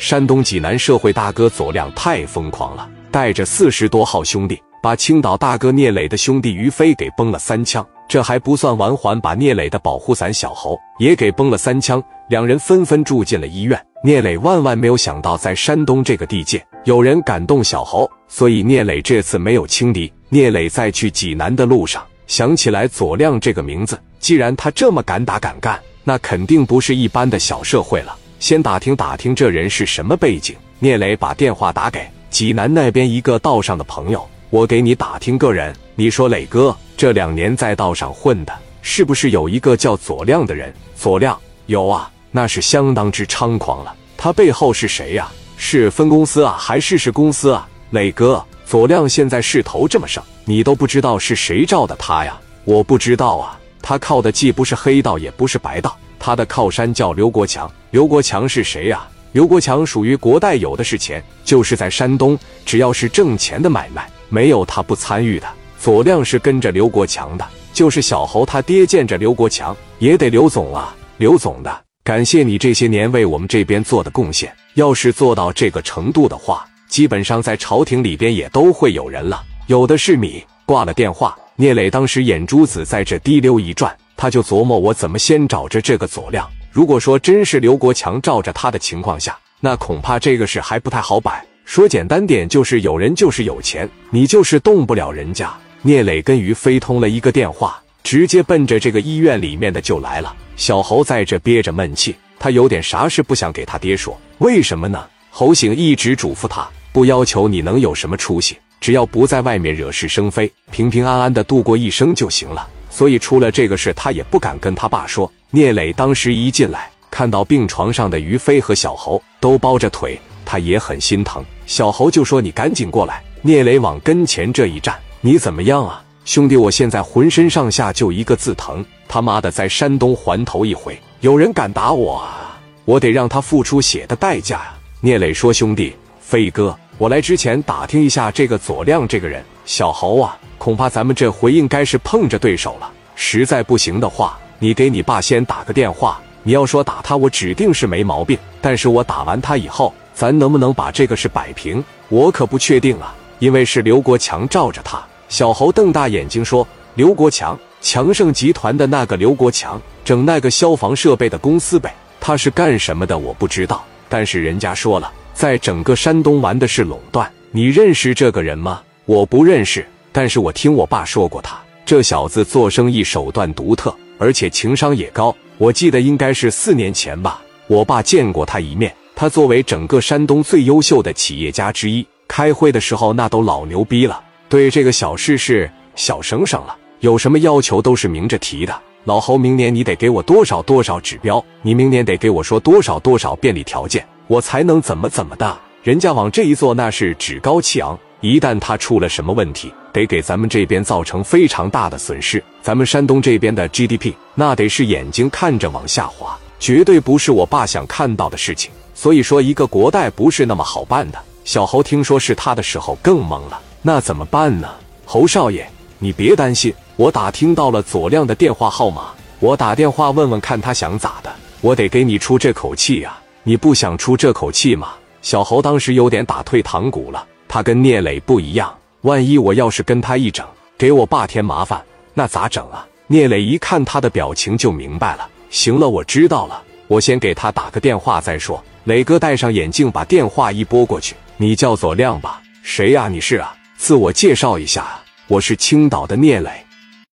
山东济南社会大哥左亮太疯狂了，带着四十多号兄弟，把青岛大哥聂磊的兄弟于飞给崩了三枪。这还不算完，还把聂磊的保护伞小侯也给崩了三枪。两人纷纷住进了医院。聂磊万万没有想到，在山东这个地界，有人敢动小侯，所以聂磊这次没有轻敌。聂磊在去济南的路上，想起来左亮这个名字，既然他这么敢打敢干，那肯定不是一般的小社会了。先打听打听这人是什么背景。聂磊把电话打给济南那边一个道上的朋友：“我给你打听个人，你说磊哥这两年在道上混的，是不是有一个叫左亮的人？”左亮有啊，那是相当之猖狂了。他背后是谁呀？是分公司啊，还是是公司啊？磊哥，左亮现在势头这么盛，你都不知道是谁罩的他呀？我不知道啊，他靠的既不是黑道，也不是白道。他的靠山叫刘国强，刘国强是谁呀？刘国强属于国代，有的是钱，就是在山东，只要是挣钱的买卖，没有他不参与的。左亮是跟着刘国强的，就是小侯他爹见着刘国强也得刘总啊，刘总的，感谢你这些年为我们这边做的贡献。要是做到这个程度的话，基本上在朝廷里边也都会有人了，有的是米。挂了电话，聂磊当时眼珠子在这滴溜一转。他就琢磨，我怎么先找着这个左亮？如果说真是刘国强罩着他的情况下，那恐怕这个事还不太好摆。说简单点，就是有人就是有钱，你就是动不了人家。聂磊跟于飞通了一个电话，直接奔着这个医院里面的就来了。小侯在这憋着闷气，他有点啥事不想给他爹说，为什么呢？侯醒一直嘱咐他，不要求你能有什么出息，只要不在外面惹是生非，平平安安的度过一生就行了。所以出了这个事，他也不敢跟他爸说。聂磊当时一进来，看到病床上的于飞和小侯都包着腿，他也很心疼。小侯就说：“你赶紧过来。”聂磊往跟前这一站：“你怎么样啊，兄弟？我现在浑身上下就一个字疼。他妈的，在山东环头一回，有人敢打我啊，我得让他付出血的代价呀！”聂磊说：“兄弟，飞哥，我来之前打听一下这个左亮这个人，小侯啊。”恐怕咱们这回应该是碰着对手了。实在不行的话，你给你爸先打个电话。你要说打他，我指定是没毛病。但是我打完他以后，咱能不能把这个事摆平，我可不确定啊。因为是刘国强罩着他。小侯瞪大眼睛说：“刘国强，强盛集团的那个刘国强，整那个消防设备的公司呗。他是干什么的？我不知道。但是人家说了，在整个山东玩的是垄断。你认识这个人吗？我不认识。”但是我听我爸说过，他这小子做生意手段独特，而且情商也高。我记得应该是四年前吧，我爸见过他一面。他作为整个山东最优秀的企业家之一，开会的时候那都老牛逼了。对这个小事是小省省了，有什么要求都是明着提的。老侯，明年你得给我多少多少指标，你明年得给我说多少多少便利条件，我才能怎么怎么的。人家往这一坐，那是趾高气昂。一旦他出了什么问题，得给咱们这边造成非常大的损失。咱们山东这边的 GDP，那得是眼睛看着往下滑，绝对不是我爸想看到的事情。所以说，一个国代不是那么好办的。小侯听说是他的时候更懵了，那怎么办呢？侯少爷，你别担心，我打听到了左亮的电话号码，我打电话问问看他想咋的。我得给你出这口气呀，你不想出这口气吗？小侯当时有点打退堂鼓了。他跟聂磊不一样，万一我要是跟他一整，给我爸添麻烦，那咋整啊？聂磊一看他的表情就明白了。行了，我知道了，我先给他打个电话再说。磊哥戴上眼镜，把电话一拨过去：“你叫左亮吧？谁呀？你是啊？自我介绍一下，我是青岛的聂磊。”